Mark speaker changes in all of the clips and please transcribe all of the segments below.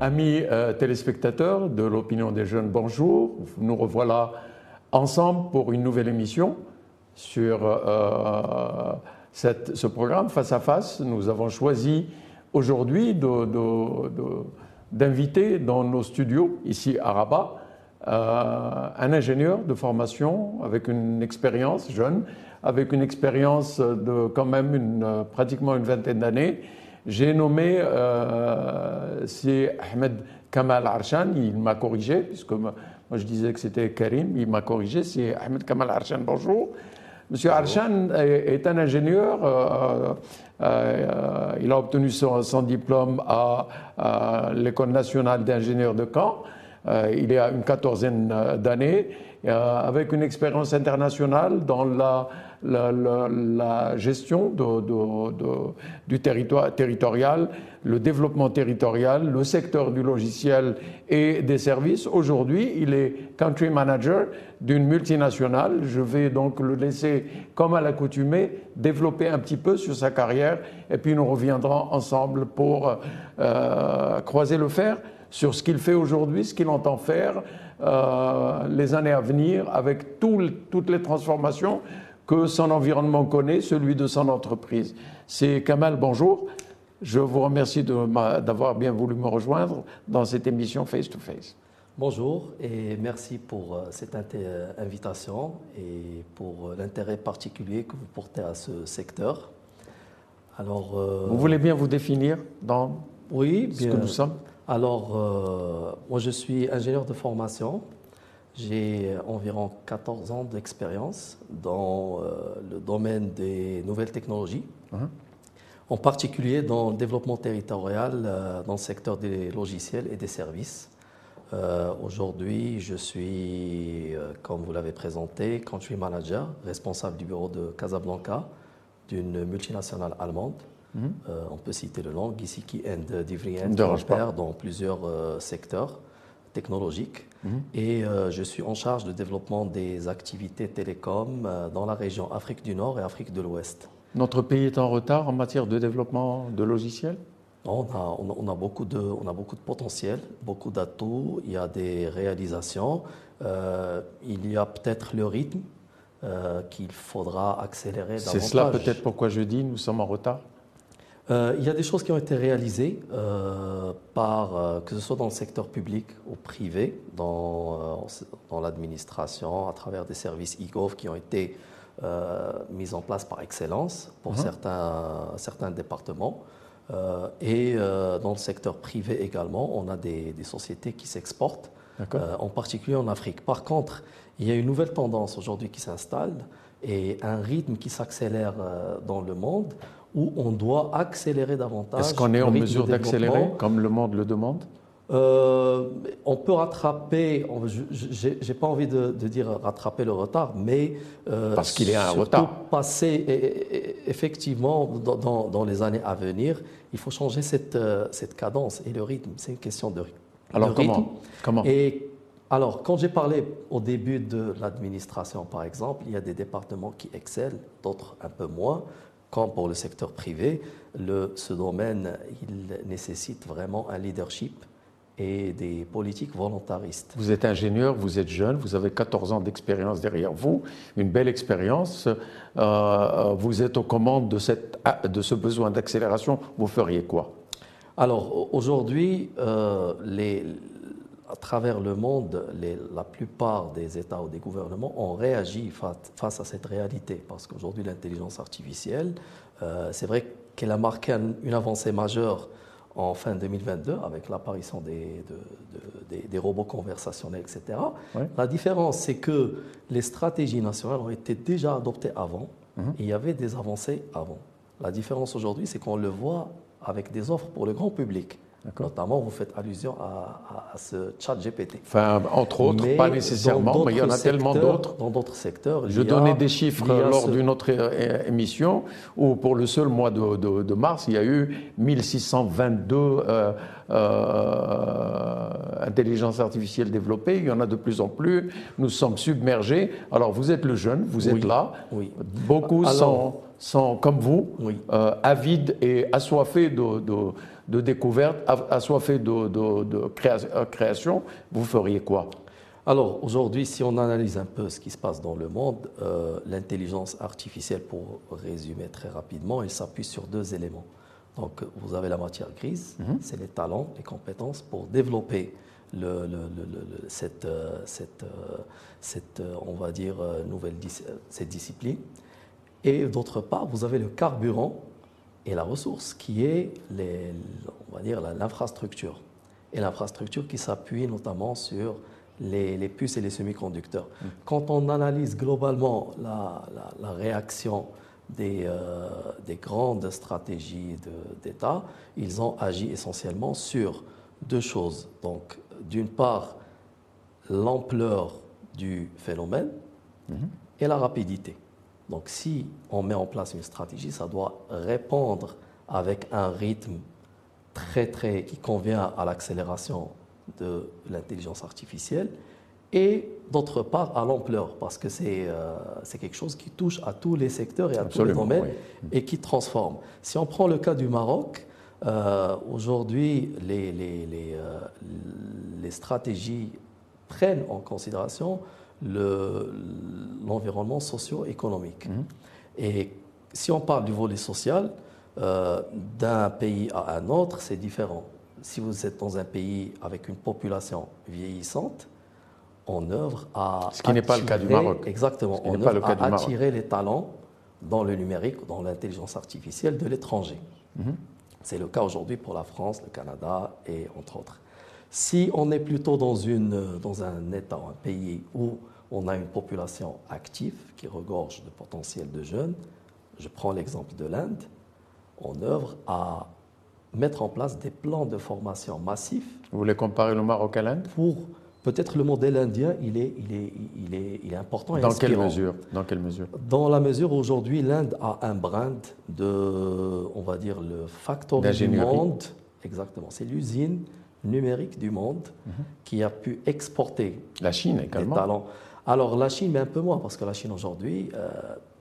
Speaker 1: Amis euh, téléspectateurs de l'opinion des jeunes, bonjour. Nous revoilà ensemble pour une nouvelle émission sur euh, ce programme Face à Face. Nous avons choisi aujourd'hui d'inviter dans nos studios, ici à Rabat, euh, un ingénieur de formation avec une expérience jeune, avec une expérience de quand même pratiquement une vingtaine d'années. J'ai nommé, euh, c'est Ahmed Kamal Arshan, il m'a corrigé, puisque moi je disais que c'était Karim, il m'a corrigé, c'est Ahmed Kamal Arshan, bonjour. Monsieur Arshan est, un ingénieur, euh, euh, il a obtenu son, son diplôme à, à l'École nationale d'ingénieurs de Caen. Euh, il est à une quatorzaine euh, d'années, euh, avec une expérience internationale dans la, la, gestion du territoire territorial, le développement territorial, le secteur du logiciel et des services. Aujourd'hui, il est country manager d'une multinationale. Je vais donc le laisser, comme à l'accoutumée, développer un petit peu sur sa carrière et puis nous reviendrons ensemble pour euh, croiser le fer sur ce qu'il fait aujourd'hui, ce qu'il entend faire euh, les années à venir avec toutes les transformations que son environnement connaît, celui de son entreprise. C'est Kamal, bonjour. Je vous remercie d'avoir bien voulu me rejoindre dans cette émission Face to Face.
Speaker 2: Bonjour et merci pour euh, cette euh, invitation et pour euh, l'intérêt particulier que vous portez à ce secteur. Alors, euh,
Speaker 1: Vous voulez bien vous définir dans
Speaker 2: oui,
Speaker 1: ce
Speaker 2: bien.
Speaker 1: que nous sommes?
Speaker 2: Alors, euh, moi je suis ingénieur de formation. J'ai environ 14 ans d'expérience dans euh, le domaine des nouvelles technologies,
Speaker 1: Mhm.
Speaker 2: en particulier dans le développement territorial euh, dans le secteur des logiciels et des services. Euh, Aujourd'hui, je suis, euh, comme vous l'avez présenté, country manager, responsable du bureau de Casablanca d'une multinationale allemande. Euh, on peut citer le nom, Gisiki and
Speaker 1: pas.
Speaker 2: opère dans plusieurs euh, secteurs technologiques.
Speaker 1: Mhm.
Speaker 2: Et euh, je suis en charge du développement des activités télécom euh, dans la région Afrique du Nord et Afrique de l'Ouest.
Speaker 1: Notre pays est en retard en matière de développement de logiciels?
Speaker 2: On a, on, a, on a beaucoup de, on a beaucoup de potentiel, beaucoup d'atouts, il y a des réalisations, euh, il y a peut-être le rythme qu'il faudra accélérer
Speaker 1: C'est cela peut-être pourquoi je dis nous sommes en retard?
Speaker 2: Euh, il y a des choses qui ont été réalisées euh, par, euh, que ce soit dans le secteur public ou privé, dans, dans l'administration, à travers des services e-gov qui ont été mis en place par excellence pour
Speaker 1: Mhm.
Speaker 2: certains, certains départements. Et dans le secteur privé également, on a des, des sociétés qui s'exportent, en particulier en Afrique. Par contre, il y a une nouvelle tendance aujourd'hui qui s'installe et un rythme qui s'accélère dans le monde où on doit accélérer davantage.
Speaker 1: Est-ce qu'on est en mesure d'accélérer comme le monde le demande
Speaker 2: Euh, on peut rattraper, n'ai pas envie de, de dire rattraper le retard, mais euh,
Speaker 1: Parce qu'il un retard.
Speaker 2: passer et- et- effectivement dans, les années à venir, il faut changer cette, euh, cette cadence et le rythme. C'est une question de, rythme.
Speaker 1: Alors
Speaker 2: de
Speaker 1: comment
Speaker 2: rythme.
Speaker 1: Comment
Speaker 2: Et alors, quand j'ai parlé au début de l'administration, par exemple, il y a des départements qui excellent, d'autres un peu moins. Comme pour le secteur privé, le, ce domaine, il nécessite vraiment un leadership et des politiques volontaristes.
Speaker 1: Vous êtes ingénieur, vous êtes jeune, vous avez 14 ans d'expérience derrière vous, une belle expérience. Euh, vous êtes aux commandes de, cette, de ce besoin d'accélération. Vous feriez quoi?
Speaker 2: Alors au- aujourd'hui, euh, les- à travers le monde, les- la plupart des États ou des gouvernements ont réagi fa- face à cette réalité. Parce qu'aujourd'hui, l'intelligence artificielle, euh, c'est vrai qu'elle a marqué un- une avancée majeure en fin 2022 avec l'apparition des, de- de- des- des robots conversationnels, etc.
Speaker 1: Ouais.
Speaker 2: La différence, c'est que les stratégies nationales ont été déjà adoptées avant
Speaker 1: Mhm.
Speaker 2: et il y avait des avancées avant. La différence aujourd'hui, c'est qu'on le voit avec des offres pour le grand public. Notamment, vous faites allusion à, à- à ce chat GPT.
Speaker 1: Enfin, entre autres,
Speaker 2: Mais
Speaker 1: pas nécessairement, mais il y en a tellement d'autres.
Speaker 2: Dans d'autres secteurs,
Speaker 1: Je
Speaker 2: a-
Speaker 1: donnais des chiffres lors
Speaker 2: ce-
Speaker 1: d'une autre émission où pour le seul mois de, de- de mars, il y a eu 1622 euh, euh, intelligences artificielles développées. Il y en a de plus en plus. Nous sommes submergés. Alors vous êtes le jeune, vous êtes
Speaker 2: Oui.
Speaker 1: là.
Speaker 2: Oui.
Speaker 1: Beaucoup
Speaker 2: Alors-
Speaker 1: sont, sont comme vous,
Speaker 2: Oui.
Speaker 1: euh, avides et assoiffés de, de- de découverte, assoiffé de, de, de création, vous feriez quoi?
Speaker 2: Alors aujourd'hui, si on analyse un peu ce qui se passe dans le monde, euh, l'intelligence artificielle, pour résumer très rapidement, elle s'appuie sur deux éléments. Donc vous avez la matière grise, mhm. c'est les talents, les compétences pour développer le, cette, euh, cette, euh, cette, on va dire, nouvelle cette discipline. Et d'autre part, vous avez le carburant et la ressource qui est, les, on va dire, l'infrastructure. Et l'infrastructure qui s'appuie notamment sur les, puces et les semi-conducteurs. Mm. Quand on analyse globalement la, réaction euh, des, grandes stratégies d'État, ils ont agi essentiellement sur deux choses. Donc, d'une part, l'ampleur du phénomène mm-hmm. et la rapidité. Donc, si on met en place une stratégie, ça doit répondre avec un rythme très, très, qui convient à l'accélération de l'intelligence artificielle et d'autre part à l'ampleur, parce que c'est euh, quelque chose qui touche à tous les secteurs et à tous les domaines et qui transforme. Si on prend le cas du Maroc, euh, aujourd'hui, les, les, les, euh, les, stratégies prennent en considération l'environnement socio-économique. Mhm. Et si on parle du volet social, d'un pays à un autre, c'est différent si vous êtes dans un pays avec une population vieillissante, on œuvre à.
Speaker 1: Ce qui n'est pas le cas du Maroc.
Speaker 2: Exactement. On œuvre à attirer les talents dans le numérique, dans l'intelligence artificielle de l'étranger. Mhm. C'est le cas aujourd'hui pour la France, le Canada et entre autres. Si on est plutôt dans, une, dans un État, un pays où on a une population active qui regorge de potentiel de jeunes, je prends l'exemple de l'Inde, on œuvre à mettre en place des plans de formation massifs.
Speaker 1: Vous voulez comparer le Maroc à l'Inde?
Speaker 2: Pour peut-être le modèle indien, il est, il est, il est, il est important et
Speaker 1: Dans quelle mesure? Dans quelle mesure?
Speaker 2: Dans la mesure où aujourd'hui l'Inde a un brand de, on va dire le facteur du monde. Exactement, c'est l'usine numérique du monde mhm. qui a pu exporter.
Speaker 1: La Chine également. Des talents.
Speaker 2: Alors la Chine, mais un peu moins parce que la Chine aujourd'hui, euh,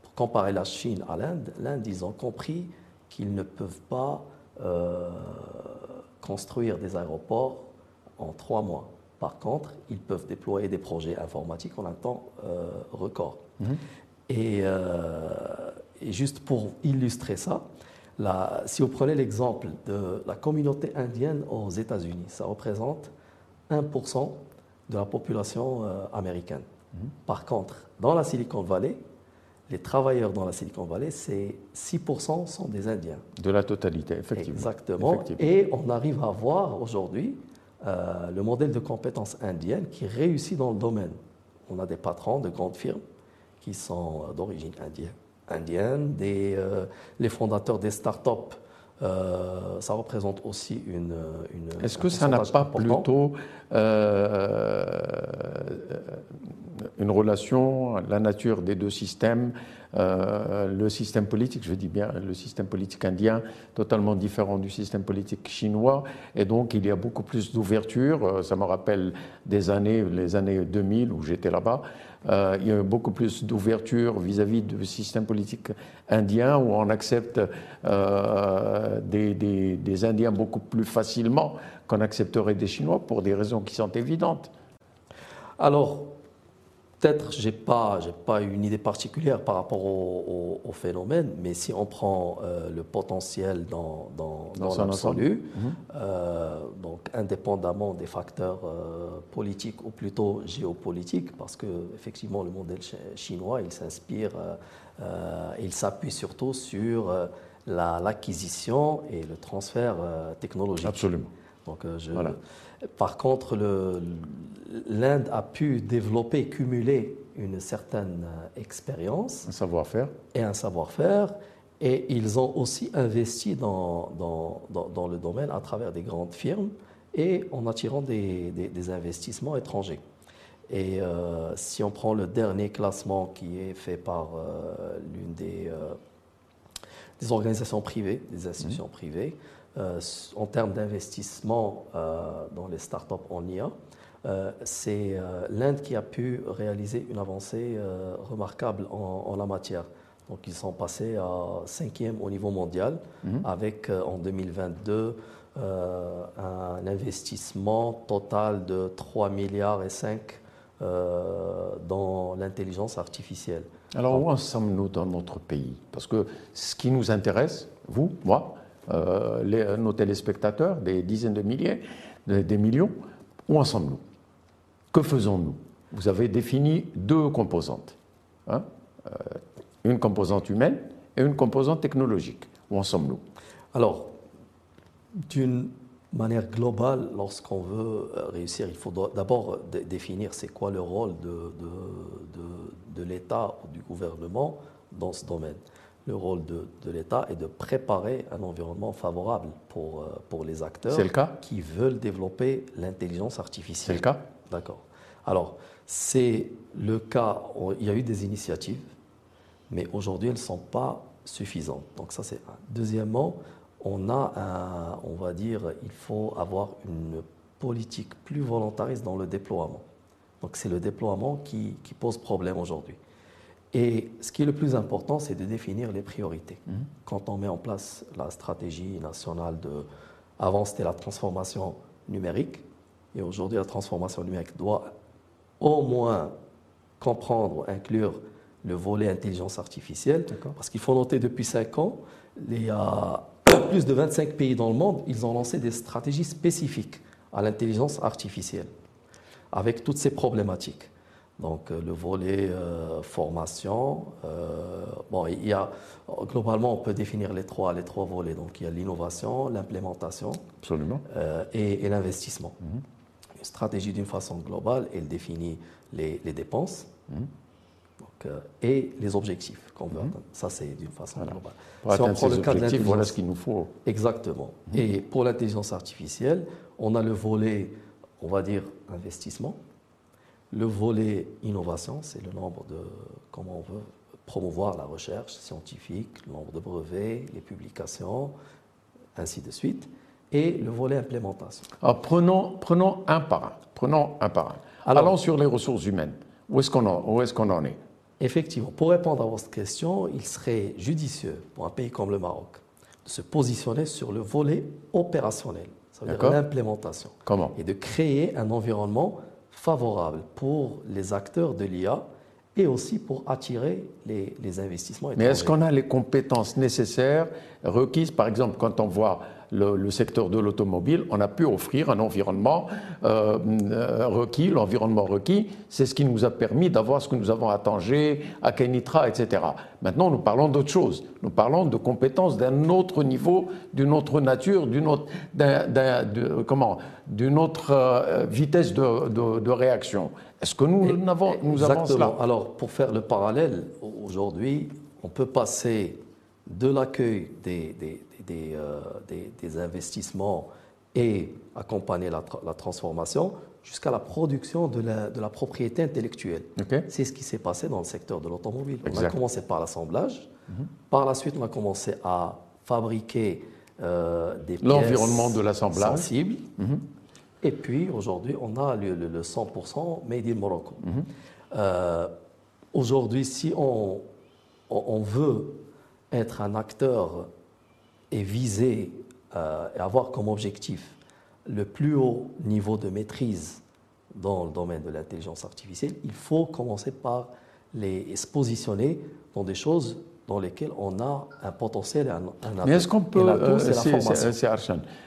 Speaker 2: pour comparer la Chine à l'Inde, l'Inde ils ont compris qu'ils ne peuvent pas euh, construire des aéroports en trois mois. Par contre, ils peuvent déployer des projets informatiques en un temps euh, record. Mhm. Et, juste pour illustrer ça, si vous prenez l'exemple de la communauté indienne aux États-Unis, ça représente 1% de la population américaine. Mhm. Par contre, dans la Silicon Valley, les travailleurs dans la Silicon Valley, c'est 6% sont des Indiens.
Speaker 1: De la totalité, effectivement.
Speaker 2: Exactement. Et on arrive à voir aujourd'hui euh, le modèle de compétences indienne qui réussit dans le domaine. On a des patrons de grandes firmes qui sont euh, d'origine indienne, indienne des, euh, les fondateurs des startups euh, ça représente aussi une. une
Speaker 1: Est-ce que ça n'a pas plutôt euh, une relation, la nature des deux systèmes, euh, le système politique, je dis bien le système politique indien, totalement différent du système politique chinois, et donc il y a beaucoup plus d'ouverture. Ça me rappelle des années, les années 2000 où j'étais là-bas. Euh, il y a beaucoup plus d'ouverture vis-à-vis du système politique indien où on accepte euh, des, des, Indiens beaucoup plus facilement qu'on accepterait des Chinois pour des raisons qui sont évidentes.
Speaker 2: Alors, Peut-être je n'ai pas, pas une idée particulière par rapport au, phénomène, mais si on prend euh, le potentiel dans, dans, l'absolu, mhm. euh, donc indépendamment des facteurs euh, politiques ou plutôt géopolitiques, parce que effectivement le modèle chinois, il s'inspire, il s'appuie surtout sur l'acquisition et le transfert technologique.
Speaker 1: Absolument.
Speaker 2: Donc, je, Par contre, l'Inde a pu développer, cumuler une certaine euh, expérience.
Speaker 1: Un savoir-faire.
Speaker 2: Et un savoir-faire. Et ils ont aussi investi dans, dans, dans, le domaine à travers des grandes firmes et en attirant des, des, investissements étrangers. Et euh, si on prend le dernier classement qui est fait par euh, l'une des, des organisations privées, des institutions mmh. privées, en termes d'investissement euh, dans les startups en IA, euh, c'est l'Inde qui a pu réaliser une avancée remarquable en, la matière. Donc ils sont passés à cinquième au niveau mondial, mhm. avec en 2022 euh, un investissement total de 3 milliards et 5 euh, dans l'intelligence artificielle.
Speaker 1: Alors où en sommes-nous dans notre pays? Parce que ce qui nous intéresse, vous, moi, les, nos téléspectateurs, des dizaines de milliers, des millions, où en sommes-nous? Que faisons-nous? Vous avez défini deux composantes. Hein une composante humaine et une composante technologique. Où en sommes-nous?
Speaker 2: Alors, d'une manière globale, lorsqu'on veut euh, réussir, il faut d'abord définir c'est quoi le rôle de, l'État ou du gouvernement dans ce domaine. Le rôle de, l'État est de préparer un environnement favorable pour, euh, pour les acteurs
Speaker 1: le cas?
Speaker 2: qui veulent développer l'intelligence artificielle.
Speaker 1: C'est le cas?
Speaker 2: D'accord. Alors, c'est le cas, il y a eu des initiatives, mais aujourd'hui, elles ne sont pas suffisantes. Donc ça, c'est un. Deuxièmement, on a un, on va dire, il faut avoir une politique plus volontariste dans le déploiement. Donc c'est le déploiement qui, qui pose problème aujourd'hui. Et ce qui est le plus important, c'est de définir les priorités. Mmh. Quand on met en place la stratégie nationale de... Avant, c'était la transformation numérique. Et aujourd'hui, la transformation numérique doit au moins comprendre, inclure le volet intelligence artificielle. Parce qu'il faut noter, depuis 5 ans, il y a plus de 25 pays dans le monde, ils ont lancé des stratégies spécifiques à l'intelligence artificielle, avec toutes ces problématiques. Donc euh, le volet euh, formation, euh, bon, il y a globalement on peut définir les trois les trois volets. Donc il y a l'innovation, l'implémentation, et, l'investissement. Mhm. Une stratégie d'une façon globale, elle définit les, dépenses. Mhm. Et les objectifs qu'on veut mhm. atteindre. Ça, c'est d'une façon globale.
Speaker 1: Pour si on prend le cas de voilà ce qu'il nous faut.
Speaker 2: Exactement. Et pour l'intelligence artificielle, on a le volet, on va dire, investissement. Le volet innovation, c'est le nombre de, comment on veut promouvoir la recherche scientifique, le nombre de brevets, les publications, ainsi de suite. Et le volet implémentation.
Speaker 1: Alors, prenons, prenons un par un. Prenons un par un. Allons sur les ressources humaines. Où est-ce qu'on en, est, en est?
Speaker 2: Effectivement, pour répondre à votre question, il serait judicieux pour un pays comme le Maroc de se positionner sur le volet opérationnel, c'est-à-dire l'implémentation.
Speaker 1: Comment?
Speaker 2: Et de créer un environnement favorable pour les acteurs de l'IA et aussi pour attirer les, les investissements.
Speaker 1: Mais est-ce qu'on a les compétences nécessaires requises, par exemple, quand on voit le, secteur de l'automobile, on a pu offrir un environnement euh, euh, requis. L'environnement requis, c'est ce qui nous a permis d'avoir ce que nous avons à Tanger, à Kenitra, etc. Maintenant, nous parlons d'autre chose. Nous parlons de compétences d'un autre niveau, d'une autre nature, d'une autre, comment, d'une autre euh, vitesse de, réaction. Est-ce que nous, nous avons, nous avons cela?
Speaker 2: Alors, pour faire le parallèle, aujourd'hui, on peut passer de l'accueil des, euh, des, des, investissements et accompagner la, la transformation jusqu'à la production de la, de la propriété intellectuelle. C'est ce qui s'est passé dans le secteur de l'automobile. On a commencé par l'assemblage, mhm. par la suite on a commencé à fabriquer euh, des pièces
Speaker 1: L'environnement de l'assemblage.
Speaker 2: sensibles. Mhm. Et puis aujourd'hui, on a le, le, 100% made in Morocco. Mhm. Euh, aujourd'hui, si on, on, veut être un acteur et viser euh, et avoir comme objectif le plus haut niveau de maîtrise dans le domaine de l'intelligence artificielle, il faut commencer par les, se positionner dans des choses dans lesquelles on a un potentiel et un,
Speaker 1: un Mais est-ce qu'on peut, euh, c'est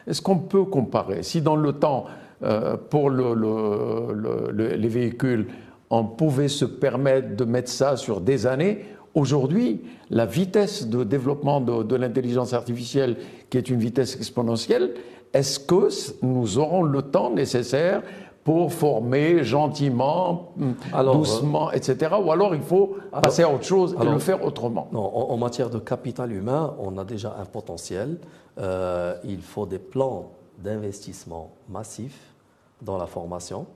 Speaker 1: est-ce qu'on peut comparer Si dans le temps, euh, pour le, le, les véhicules, on pouvait se permettre de mettre ça sur des années, Aujourd'hui, la vitesse de développement de, l'intelligence artificielle, qui est une vitesse exponentielle, est-ce que nous aurons le temps nécessaire pour former gentiment, doucement, etc. Ou alors il faut passer à autre chose et le faire autrement?
Speaker 2: en, matière de capital humain, on a déjà un potentiel. Euh, il faut des plans d'investissement massifs dans la formation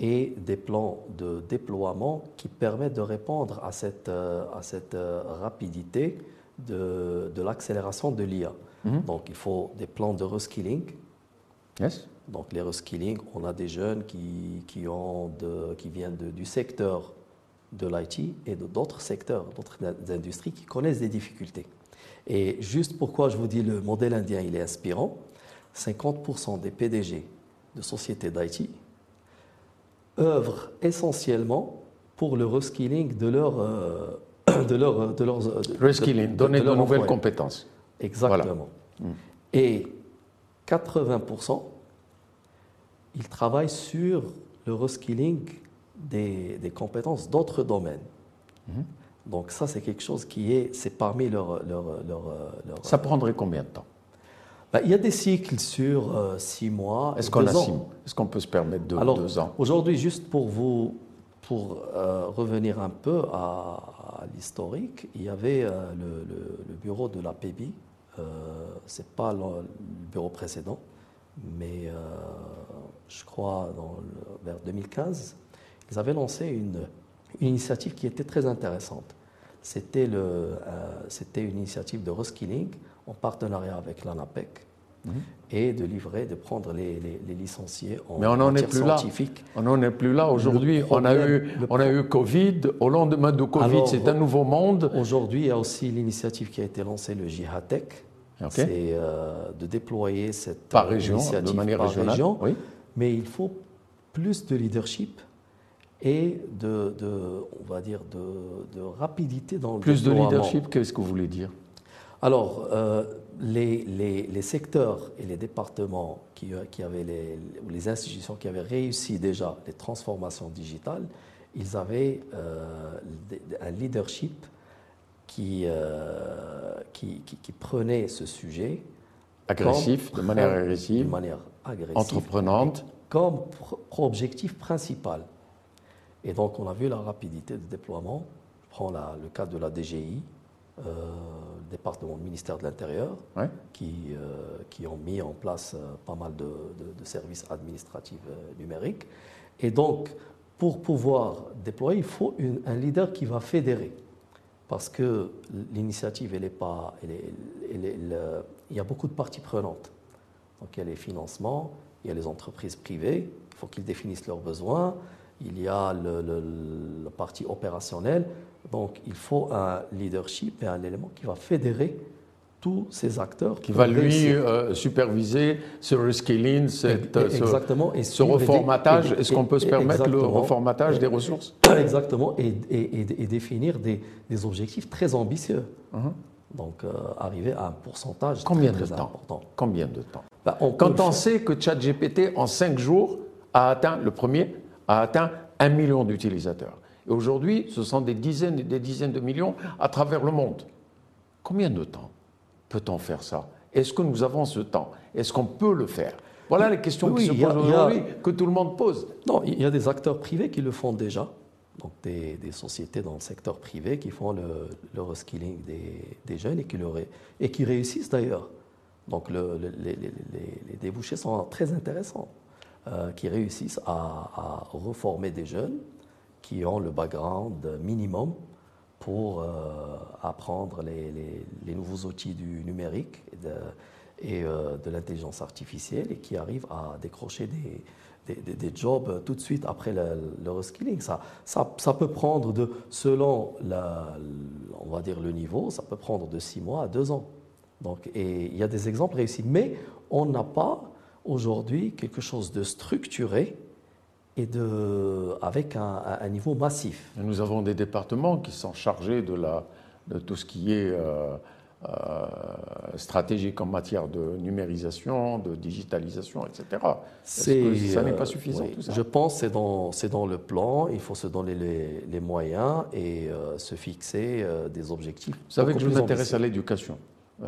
Speaker 2: et des plans de déploiement qui permettent de répondre à cette, euh, à cette euh, rapidité de, de l'accélération de l'IA. Mhm. Donc il faut des plans de reskilling.
Speaker 1: Yes.
Speaker 2: Donc les reskilling, on a des jeunes qui, qui, ont de, qui viennent du secteur de l'IT et d'autres secteurs, d'autres industries qui connaissent des difficultés. Et juste pourquoi je vous dis le modèle indien, il est inspirant, 50% des PDG de sociétés d'IT œuvrent essentiellement pour le reskilling de leur, euh, de leur, de leurs
Speaker 1: reskilling, donner de, nouvelles compétences.
Speaker 2: Exactement. Et 80%, ils travaillent sur le reskilling des, des compétences d'autres domaines. Mhm. Donc ça, c'est quelque chose qui est, c'est parmi leurs... Leur, leur, leur,
Speaker 1: ça prendrait combien de temps?
Speaker 2: Bah, Il y a des cycles sur euh, six mois.
Speaker 1: Est-ce qu'on peut se permettre deux,
Speaker 2: Alors,
Speaker 1: deux ans?
Speaker 2: Aujourd'hui, juste pour vous, pour euh, revenir un peu à, l'historique, il y avait euh, le, le, bureau de la PEBI. c'est pas le, bureau précédent, mais je crois dans vers 2015, ils avaient lancé une, une initiative qui était très intéressante. C'était euh, une initiative de reskilling en partenariat avec l'ANAPEC mhm. et de livrer, de prendre les, les, licenciés en
Speaker 1: Mais on n'en est plus là. On n'en est plus là. Aujourd'hui, on, a eu, on a eu Covid. Au lendemain de Covid, c'est un nouveau monde.
Speaker 2: Aujourd'hui, il y a aussi l'initiative qui a été lancée, le Jihatech. C'est euh, de déployer cette
Speaker 1: par région, de manière régionale. Région,
Speaker 2: oui. Mais il faut plus de leadership et de, on va dire, de, rapidité dans le
Speaker 1: Plus de leadership, qu'est-ce que vous voulez dire?
Speaker 2: Alors, euh, les, les, secteurs et les départements qui, qui avaient les, ou les institutions qui avaient réussi déjà les transformations digitales, ils avaient euh, un leadership qui, euh, qui, qui, prenait ce sujet
Speaker 1: agressif, de manière agressive,
Speaker 2: de manière agressive,
Speaker 1: entreprenante,
Speaker 2: comme objectif principal. Et donc, on a vu la rapidité de déploiement. Je prends le cas de la DGI, euh, département du ministère de l'Intérieur, qui, euh, qui ont mis en place euh, pas mal de, services administratifs numériques. Et donc, pour pouvoir déployer, il faut un leader qui va fédérer. Parce que l'initiative, elle est pas. il y a beaucoup de parties prenantes. Donc, il y a les financements, il y a les entreprises privées, il faut qu'ils définissent leurs besoins il y a le, la partie opérationnelle. Donc, il faut un leadership et un élément qui va fédérer tous ces acteurs.
Speaker 1: Qui va lui euh, superviser ce rescaling, cette,
Speaker 2: exactement,
Speaker 1: ce, et ce reformatage. Est-ce qu'on peut se permettre le reformatage des ressources?
Speaker 2: Exactement, et, et définir des, des, objectifs très ambitieux. Uh-huh. Donc, euh, arriver à un pourcentage
Speaker 1: Combien
Speaker 2: très,
Speaker 1: de temps?
Speaker 2: important.
Speaker 1: Combien de temps? Bah, Quand on sait que ChatGPT, en 5 jours, a atteint le premier a atteint un million d'utilisateurs. Et aujourd'hui, ce sont des dizaines et des dizaines de millions à travers le monde. Combien de temps peut-on faire ça? Est-ce que nous avons ce temps? Est-ce qu'on peut le faire? Voilà les questions qui se posent aujourd'hui, que tout le monde pose.
Speaker 2: Non, il y a des acteurs privés qui le font déjà. Donc des, sociétés dans le secteur privé qui font le, le reskilling des, jeunes et qui, le, et qui réussissent d'ailleurs. Donc le, les, les débouchés sont très intéressants. Euh, qui réussissent à, reformer des jeunes qui ont le background minimum pour euh, apprendre les, nouveaux outils du numérique et euh, de l'intelligence artificielle et qui arrivent à décrocher des, des, jobs tout de suite après le, reskilling. Ça, ça, ça, peut prendre, de, selon la, on va dire le niveau, ça peut prendre de six mois à deux ans. Donc, et il y a des exemples réussis, mais on n'a pas aujourd'hui quelque chose de structuré et de, avec un, niveau massif.
Speaker 1: nous avons des départements qui sont chargés de, la, de tout ce qui est euh, euh, stratégique en matière de numérisation, de digitalisation, etc. C'est, ça n'est pas euh, suffisant tout ça?
Speaker 2: Je pense que c'est dans, c'est dans le plan, il faut se donner les, les moyens et se fixer des objectifs.
Speaker 1: Vous savez que je m'intéresse à l'éducation.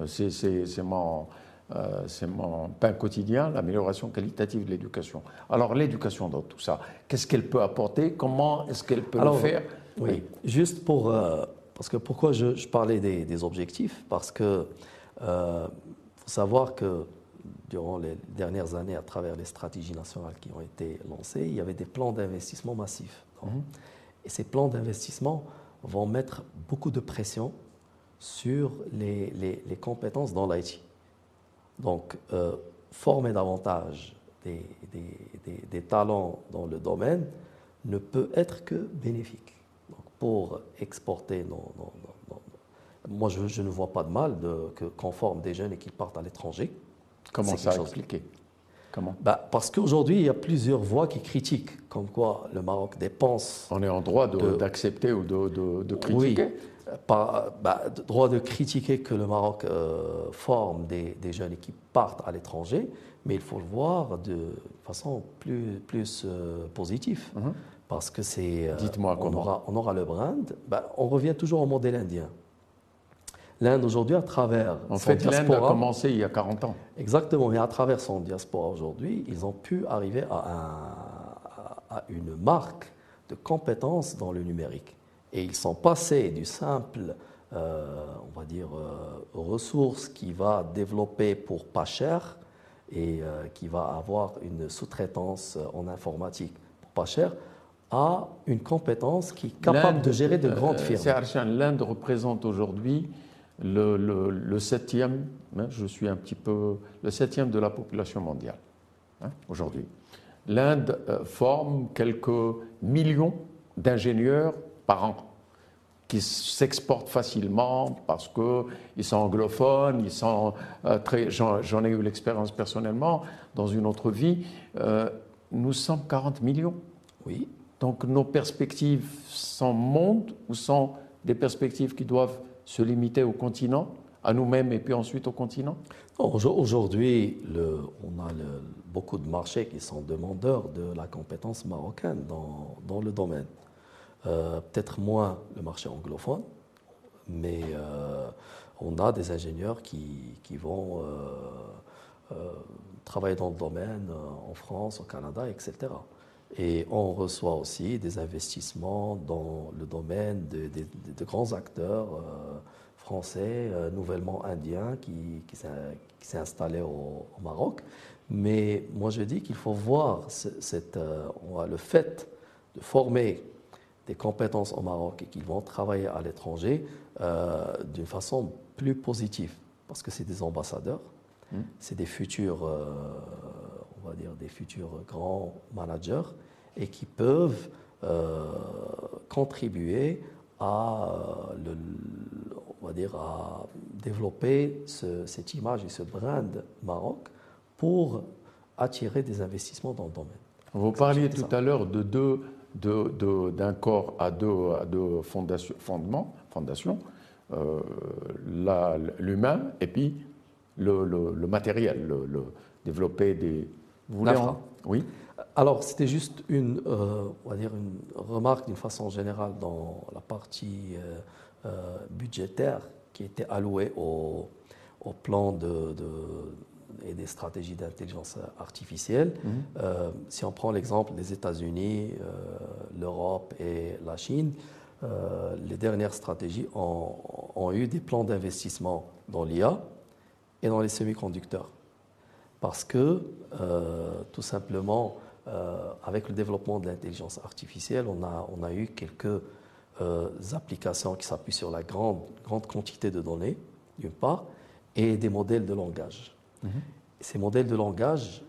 Speaker 1: c'est, c'est, c'est mon euh, c'est mon pain quotidien, l'amélioration qualitative de l'éducation. Alors l'éducation dans tout ça, qu'est-ce qu'elle peut apporter? Comment est-ce qu'elle peut le faire?
Speaker 2: oui. juste pour... Euh, parce que pourquoi je, parlais des, objectifs? Parce que euh, faut savoir que durant les dernières années, à travers les stratégies nationales qui ont été lancées, il y avait des plans d'investissement massifs. Mhm. Et ces plans d'investissement vont mettre beaucoup de pression sur les, les compétences dans l'IT. Donc, euh, former davantage des, des, talents dans le domaine ne peut être que bénéfique. Donc, pour exporter moi, je, ne vois pas de mal qu'on forme des jeunes et qu'ils partent à l'étranger.
Speaker 1: Comment ça expliqué
Speaker 2: Comment? Bah, Parce qu'aujourd'hui, il y a plusieurs voix qui critiquent, comme quoi le Maroc dépense.
Speaker 1: On est en droit d'accepter ou de, critiquer?
Speaker 2: Oui, bah, droit de critiquer que le Maroc euh, forme des, jeunes qui partent à l'étranger, mais il faut le voir de façon plus, plus euh, positive. Mhm. Parce que c'est.
Speaker 1: Euh, Dites-moi
Speaker 2: on Aura, on aura le brand. Bah, on revient toujours au modèle indien. L'Inde aujourd'hui, à travers
Speaker 1: en fait, l'Inde a commencé il y a 40 ans.
Speaker 2: Exactement, mais à travers son diaspora aujourd'hui, ils ont pu arriver à, à, une marque de compétence dans le numérique. Et ils sont passés du simple, euh, on va dire, euh, ressource qui va développer pour pas cher et euh, qui va avoir une sous-traitance en informatique pour pas cher, à une compétence qui est capable de gérer de grandes firmes.
Speaker 1: L'Inde représente aujourd'hui le, septième, hein, je suis un petit peu le septième de la population mondiale hein, aujourd'hui. L'Inde euh, forme quelques millions d'ingénieurs par an qui s'exportent facilement parce qu'ils sont anglophones, ils sont euh, très. J'en ai eu l'expérience personnellement dans une autre vie. Euh, nous sommes 40 millions.
Speaker 2: Oui.
Speaker 1: Donc nos perspectives sont mondes ou sont des perspectives qui doivent se limiter au continent, à nous-mêmes et puis ensuite au continent
Speaker 2: Aujourd'hui, on a beaucoup de marchés qui sont demandeurs de la compétence marocaine dans, le domaine. Euh, peut-être moins le marché anglophone, mais euh, on a des ingénieurs qui, qui vont euh, travailler dans le domaine en France, au Canada, etc. Et on reçoit aussi des investissements dans le domaine de, de, grands acteurs euh, français, euh, nouvellement indiens, qui, qui s'est installé au, Maroc. Mais moi, je dis qu'il faut voir cette, euh, le fait de former des compétences au Maroc et qu'ils vont travailler à l'étranger d'une façon plus positive. Parce que c'est des ambassadeurs, mmh. c'est des futurs on va dire, des futurs grands managers et qui peuvent euh, contribuer à, euh, le, on va dire, à développer cette image et ce brand Maroc pour attirer des investissements dans le domaine.
Speaker 1: Vous parliez tout à l'heure de deux, d'un corps à deux, à deux fondations, fondements, fondations, euh, l'humain et puis le, le matériel, le, développer des,
Speaker 2: vous voulez Oui. Alors, c'était juste une, euh, on va dire une remarque d'une façon générale dans la partie euh, euh, budgétaire qui était allouée au, au plan de, et des stratégies d'intelligence artificielle. Mhm. si on prend l'exemple des États-Unis, l'Europe et la Chine, les dernières stratégies ont, ont eu des plans d'investissement dans l'IA et dans les semi-conducteurs parce que euh, tout simplement, euh, avec le développement de l'intelligence artificielle, on a, on a eu quelques euh, applications qui s'appuient sur la grande, grande quantité de données, d'une part, et des modèles de langage. Mhm. Ces modèles de langage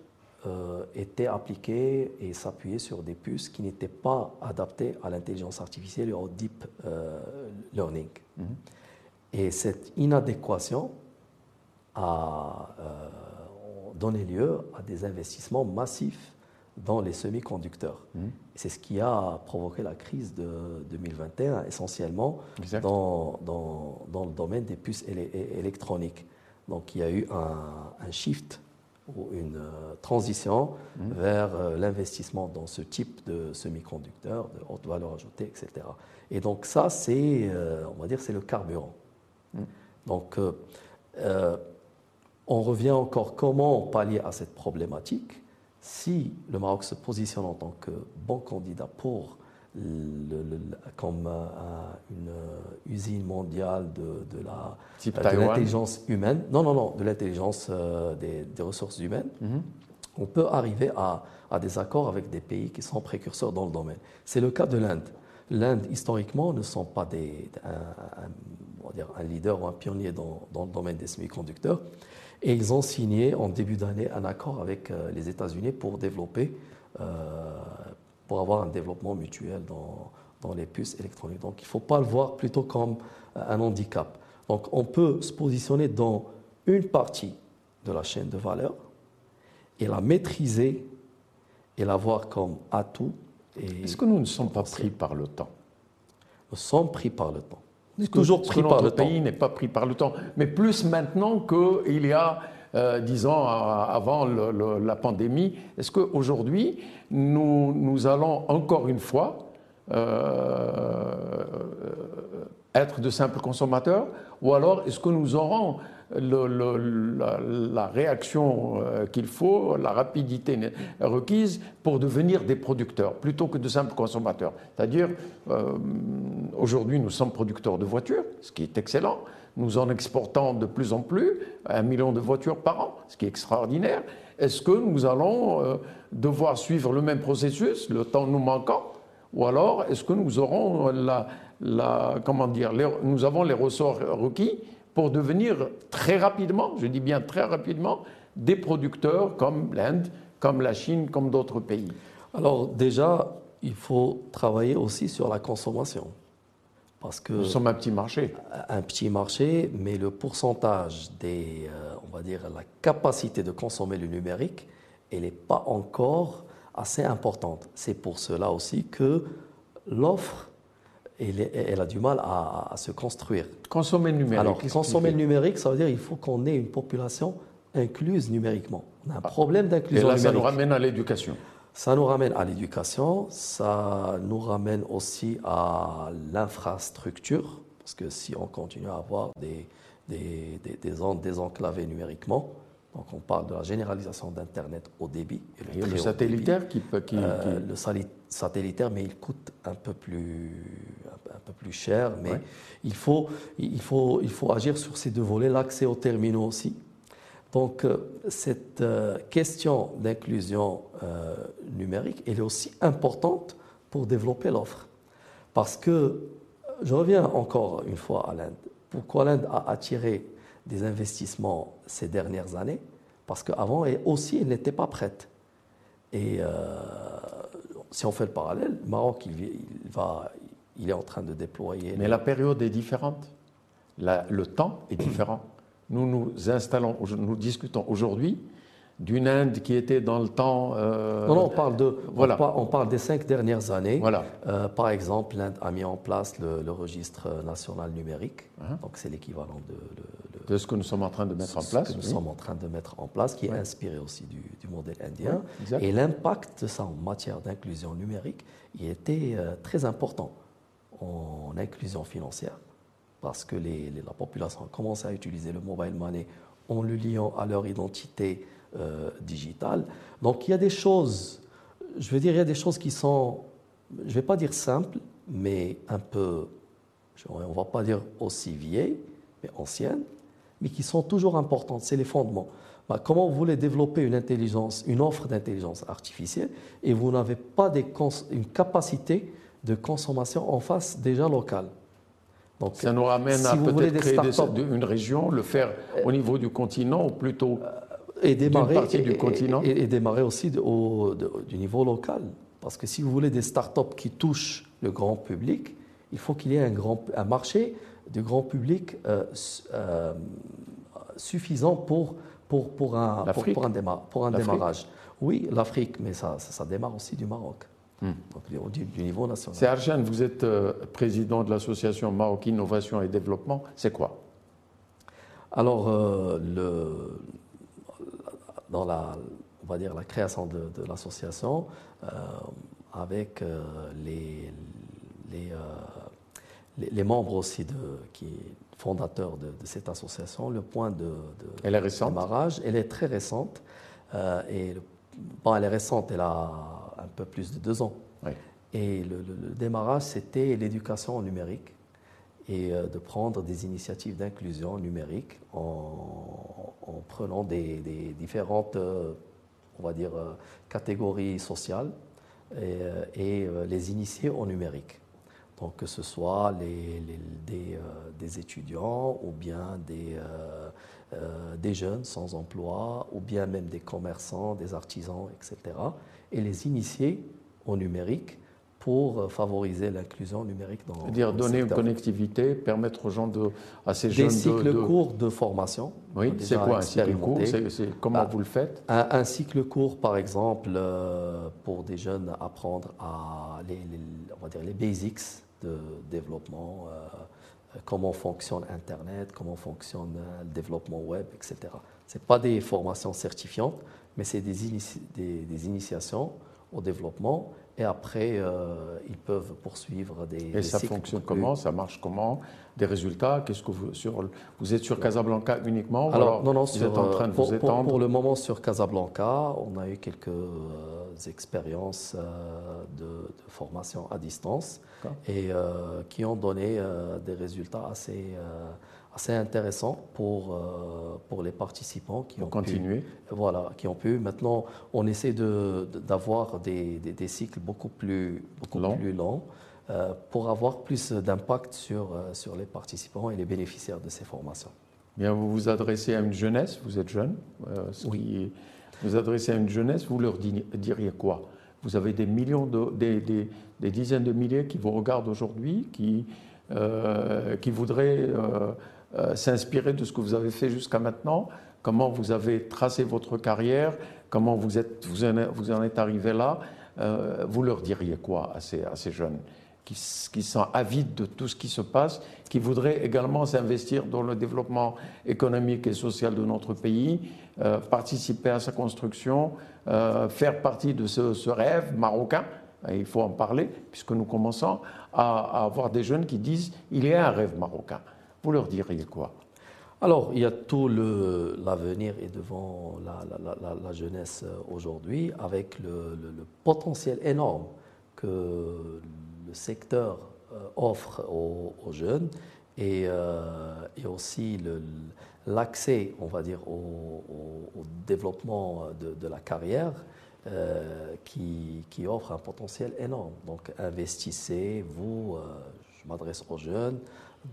Speaker 2: étaient appliqués et s'appuyaient sur des puces qui n'étaient pas adaptées à l'intelligence artificielle et au deep learning. Mhm. Et cette inadéquation a donné lieu à des investissements massifs dans les semi-conducteurs. Mmh. C'est ce qui a provoqué la crise de 2021, essentiellement dans, dans, dans, le domaine des puces électroniques. Donc il y a eu un, un shift ou une euh, transition mmh. vers euh, l'investissement dans ce type de semi-conducteurs de haute valeur ajoutée, etc. Et donc ça, c'est, euh, on va dire, c'est le carburant. Mmh. Donc on revient encore comment pallier à cette problématique si le Maroc se positionne en tant que bon candidat pour comme une usine mondiale de, l'intelligence humaine, non, non, non, de l'intelligence euh, des, ressources humaines, mhm. on peut arriver à, des accords avec des pays qui sont précurseurs dans le domaine. C'est le cas de l'Inde. L'Inde, historiquement, ne sont pas des, un, leader ou un pionnier dans, dans le domaine des semi-conducteurs. Et ils ont signé en début d'année un accord avec euh, les États-Unis pour développer, euh, pour avoir un développement mutuel dans, dans les puces électroniques. Donc il ne faut pas le voir plutôt comme euh, un handicap. Donc on peut se positionner dans une partie de la chaîne de valeur et la maîtriser et la voir comme atout.
Speaker 1: Est-ce que nous ne sommes pas pris par le temps?
Speaker 2: Nous sommes pris par le temps.
Speaker 1: Toujours pris par le pays n'est pas pris par le temps, mais plus maintenant qu'il y a euh, disons, avant la pandémie. Est-ce qu'aujourd'hui, nous, nous allons encore une fois euh, être de simples consommateurs? Ou alors est-ce que nous aurons la, réaction euh, qu'il faut, la rapidité requise pour devenir des producteurs plutôt que de simples consommateurs. C'est-à-dire, aujourd'hui, nous sommes producteurs de voitures, ce qui est excellent, nous en exportons de plus en plus, un million de voitures par an, ce qui est extraordinaire. Est-ce que nous allons euh, devoir suivre le même processus, le temps nous manquant Ou alors, est-ce que nous aurons la, comment dire, nous avons les ressorts requis pour devenir très rapidement, je dis bien très rapidement, des producteurs comme l'Inde, comme la Chine, comme d'autres pays
Speaker 2: Alors déjà, il faut travailler aussi sur la consommation.
Speaker 1: Parce que Nous sommes un petit marché.
Speaker 2: Un petit marché, mais le pourcentage des, euh, on va dire, la capacité de consommer le numérique, elle n'est pas encore assez importante. C'est pour cela aussi que l'offre, elle, elle, a du mal à, se construire.
Speaker 1: Consommer le numérique.
Speaker 2: Alors, consommer le numérique, ça veut dire qu'il faut qu'on ait une population incluse numériquement. On a un ah. problème d'inclusion numérique. Et là, ça
Speaker 1: nous ramène à l'éducation.
Speaker 2: Ça nous ramène à l'éducation, ça nous ramène aussi à l'infrastructure, parce que si on continue à avoir des, des, des, zones désenclavées numériquement, donc on parle de la généralisation d'Internet au débit.
Speaker 1: Et le, satellitaire qui,
Speaker 2: qui, euh, Le satellitaire, mais il coûte un peu plus, un peu plus cher, mais il, faut, il, faut, il faut agir sur ces deux volets, l'accès aux terminaux aussi. Donc euh, cette euh, question d'inclusion euh, numérique, elle est aussi importante pour développer l'offre. Parce que, je reviens encore une fois à l'Inde. Pourquoi l'Inde a attiré des investissements ces dernières années Parce qu'avant aussi, elle n'était pas prête. Et si on fait le parallèle, le Maroc, il, va, il est en train de déployer.
Speaker 1: Mais la période est différente. le temps est différent nous nous installons, nous discutons aujourd'hui d'une Inde qui était dans le temps.
Speaker 2: Euh, non, non, on parle de, voilà. on, parle, des cinq dernières années. Voilà. Euh, par exemple, l'Inde a mis en place le, registre national numérique. Hein? Donc c'est l'équivalent
Speaker 1: de, de, ce que nous sommes en train de mettre en place.
Speaker 2: Ce que nous sommes en train de mettre en place, qui est inspiré aussi du, modèle indien. Et l'impact de ça en matière d'inclusion numérique, il était euh, très important en inclusion financière parce que la population a commencé à utiliser le mobile money en le liant à leur identité euh, digitale. Donc il y a des choses, je veux dire, il y a des choses qui sont, je ne vais pas dire simples, mais un peu, on ne va pas dire aussi vieilles, mais anciennes, mais qui sont toujours importantes. C'est les fondements. Bah, comment vous voulez développer une intelligence, une offre d'intelligence artificielle, et vous n'avez pas une capacité de consommation en face déjà locale?
Speaker 1: Donc, ça nous ramène à peut-être créer une région, le faire au niveau du continent ou plutôt euh, et démarrer, partie du continent
Speaker 2: et, démarrer aussi au, du niveau local. Parce que si vous voulez des start-up qui touchent le grand public, il faut qu'il y ait un, grand, un marché du grand public euh, euh, suffisant pour, pour, pour, un, pour, un, pour un démarrage. Oui, l'Afrique, mais ça, ça démarre aussi du Maroc. Hmm. du, niveau national.
Speaker 1: C'est Arjan, vous êtes euh, président de l'association Maroc Innovation et Développement. C'est quoi?
Speaker 2: Alors, le, dans la, on va dire la création de, l'association, avec les, les, les, membres aussi de, qui fondateurs de, cette association, le point de,
Speaker 1: elle est récente.
Speaker 2: démarrage, elle est très récente. et bon, elle est récente, elle a un peu plus de deux ans. Et le, démarrage, c'était l'éducation numérique et euh, de prendre des initiatives d'inclusion numérique en, prenant des, différentes, euh, on va dire, euh, catégories sociales et, les initier au numérique. Donc que ce soit les, des, des, étudiants ou bien des, des jeunes sans emploi ou bien même des commerçants, des artisans, etc et les initier au numérique pour euh, favoriser l'inclusion numérique dans
Speaker 1: C'est-à-dire donner une connectivité, permettre aux gens de, à ces
Speaker 2: Des
Speaker 1: jeunes
Speaker 2: cycles
Speaker 1: de, de-
Speaker 2: courts de formation.
Speaker 1: Oui, c'est quoi un cycle court? c'est- Comment vous le faites?
Speaker 2: Un, un cycle court, par exemple, euh, pour des jeunes apprendre à les, les- on va dire les basics de développement, euh, comment fonctionne Internet, comment fonctionne euh, le développement web, etc. Ce pas des formations certifiantes, mais c'est des- des initiations au développement. Et après, euh, ils peuvent poursuivre des.
Speaker 1: Et
Speaker 2: des
Speaker 1: ça fonctionne
Speaker 2: plus-
Speaker 1: comment? Ça marche comment? Des résultats Qu'est-ce que vous sur vous êtes sur Casablanca uniquement
Speaker 2: Alors, non, non,
Speaker 1: vous
Speaker 2: sur,
Speaker 1: êtes en train de
Speaker 2: euh, pour,
Speaker 1: vous étendre?
Speaker 2: pour le moment, sur Casablanca, on a eu quelques euh, expériences euh, de, de formation à distance et qui ont donné des résultats assez, assez intéressants pour, euh, pour les participants qui
Speaker 1: pour
Speaker 2: ont pu
Speaker 1: continuer
Speaker 2: voilà, qui ont pu. Maintenant, on essaie de- d'avoir des, des- des cycles beaucoup plus, beaucoup
Speaker 1: Longs.
Speaker 2: plus longs euh, pour avoir plus d'impact sur, euh, sur les participants et les bénéficiaires de ces formations.
Speaker 1: Bien, vous vous adressez à une jeunesse, vous êtes jeune, euh, ce qui- vous adressez à une jeunesse, vous leur di- diriez quoi? Vous avez des millions, de, des, des- des dizaines de milliers qui vous regardent aujourd'hui, qui, qui voudraient euh, s'inspirer de ce que vous avez fait jusqu'à maintenant, comment vous avez tracé votre carrière, comment vous, êtes, vous, en, êtes- arrivé là. Euh, vous leur diriez quoi à ces, jeunes qui, sont avides de tout ce qui se passe, qui voudraient également s'investir dans le développement économique et social de notre pays, euh, participer à sa construction, faire partie de ce, rêve marocain, et il faut en parler, puisque nous commençons à, à avoir des jeunes qui disent il y a un rêve marocain. Vous leur diriez quoi?
Speaker 2: Alors, il y a tout l'avenir est devant la, la- jeunesse euh, aujourd'hui, avec le, potentiel énorme que le secteur euh, offre aux, jeunes et, euh, et aussi l'accès, on va dire, au, développement de, la carrière qui, offre un potentiel énorme. Donc, investissez, vous, je m'adresse aux jeunes,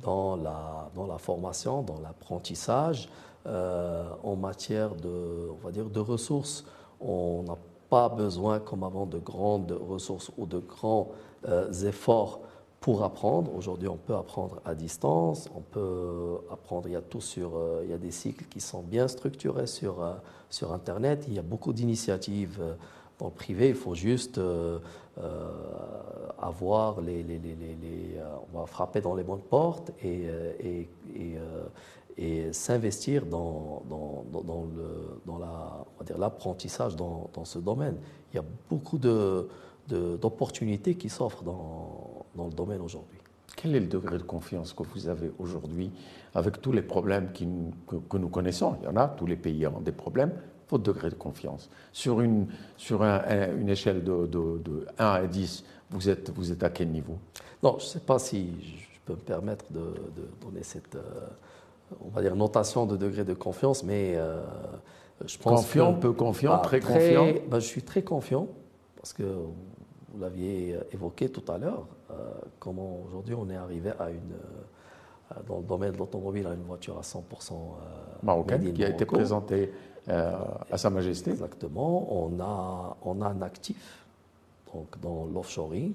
Speaker 2: dans la, dans la formation, dans l'apprentissage, euh, en matière de, on va dire, de ressources. On n'a pas besoin, comme avant, de grandes ressources ou de grands euh, efforts pour apprendre. Aujourd'hui, on peut apprendre à distance, on peut apprendre, il y a tout sur, euh, il y a des cycles qui sont bien structurés sur, sur Internet, il y a beaucoup d'initiatives dans le privé, il faut juste euh, euh, avoir les, euh, on va frapper dans les bonnes portes et, s'investir dans, dans, dans- le, dans la, l'apprentissage dans, dans ce domaine. Il y a beaucoup de, d'opportunités qui s'offrent dans, dans le domaine aujourd'hui.
Speaker 1: Quel est le degré de confiance que vous avez aujourd'hui avec tous les problèmes que, que nous connaissons? Il y en a, tous les pays ont des problèmes. Votre degré de confiance. Sur une, sur un- un- une échelle de, de- de 1 à 10, vous êtes, vous êtes à quel niveau?
Speaker 2: Non, je ne sais pas si je peux me permettre de, de donner cette, euh, on va dire, notation de degré de confiance, mais euh, je pense
Speaker 1: Confiant,
Speaker 2: que-
Speaker 1: peu confiant, très confiant?
Speaker 2: ben, je suis très confiant parce que vous l'aviez évoqué tout à l'heure, euh, comment aujourd'hui on est arrivé à une, euh, dans le domaine de l'automobile à une voiture à 100% euh,
Speaker 1: marocaine qui a été présentée euh, à Sa Majesté.
Speaker 2: Exactement. On a, on a un actif donc dans l'offshoring,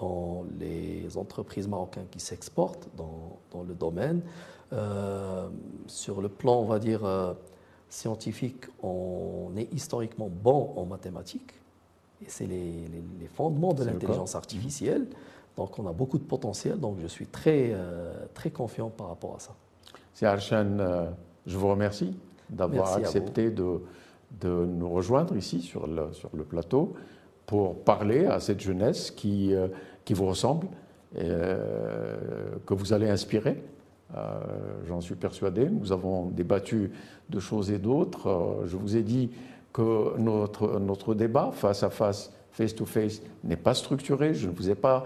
Speaker 2: dans les entreprises marocaines qui s'exportent dans, dans le domaine. Euh, sur le plan, on va dire, euh, scientifique, on est historiquement bon en mathématiques. Et c'est les, les- les fondements de l'intelligence artificielle. Donc on a beaucoup de potentiel. Donc je suis très, euh, très confiant par rapport à ça.
Speaker 1: C'est Arshan, euh, je vous remercie d'avoir accepté de, de nous rejoindre ici sur le, sur le plateau pour parler à cette jeunesse qui, euh, qui vous ressemble, et, que vous allez inspirer. Euh, J'en suis persuadé. Nous avons débattu de choses et d'autres. Euh, je vous ai dit que notre, notre débat face à face, face to face, n'est pas structuré. Je ne vous ai pas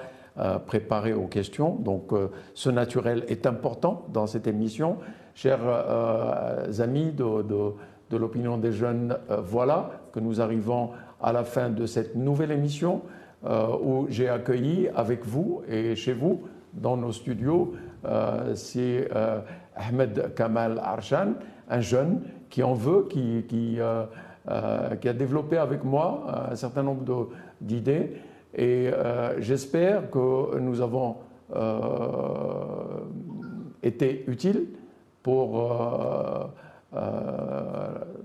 Speaker 1: préparé aux questions. Donc, euh, ce naturel est important dans cette émission. Chers euh, amis de, de- l'opinion des jeunes, euh, voilà que nous arrivons à la fin de cette nouvelle émission euh, où j'ai accueilli avec vous et chez vous, dans nos studios, euh, c'est euh, Ahmed Kamal Arshan, un jeune qui en veut, qui, qui, euh, euh, qui a développé avec moi un certain nombre d'idées Et j'espère que nous avons été utiles pour,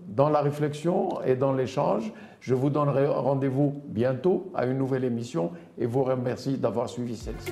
Speaker 1: dans la réflexion et dans l'échange. Je vous donnerai rendez-vous bientôt à une nouvelle émission et vous remercie d'avoir suivi celle-ci.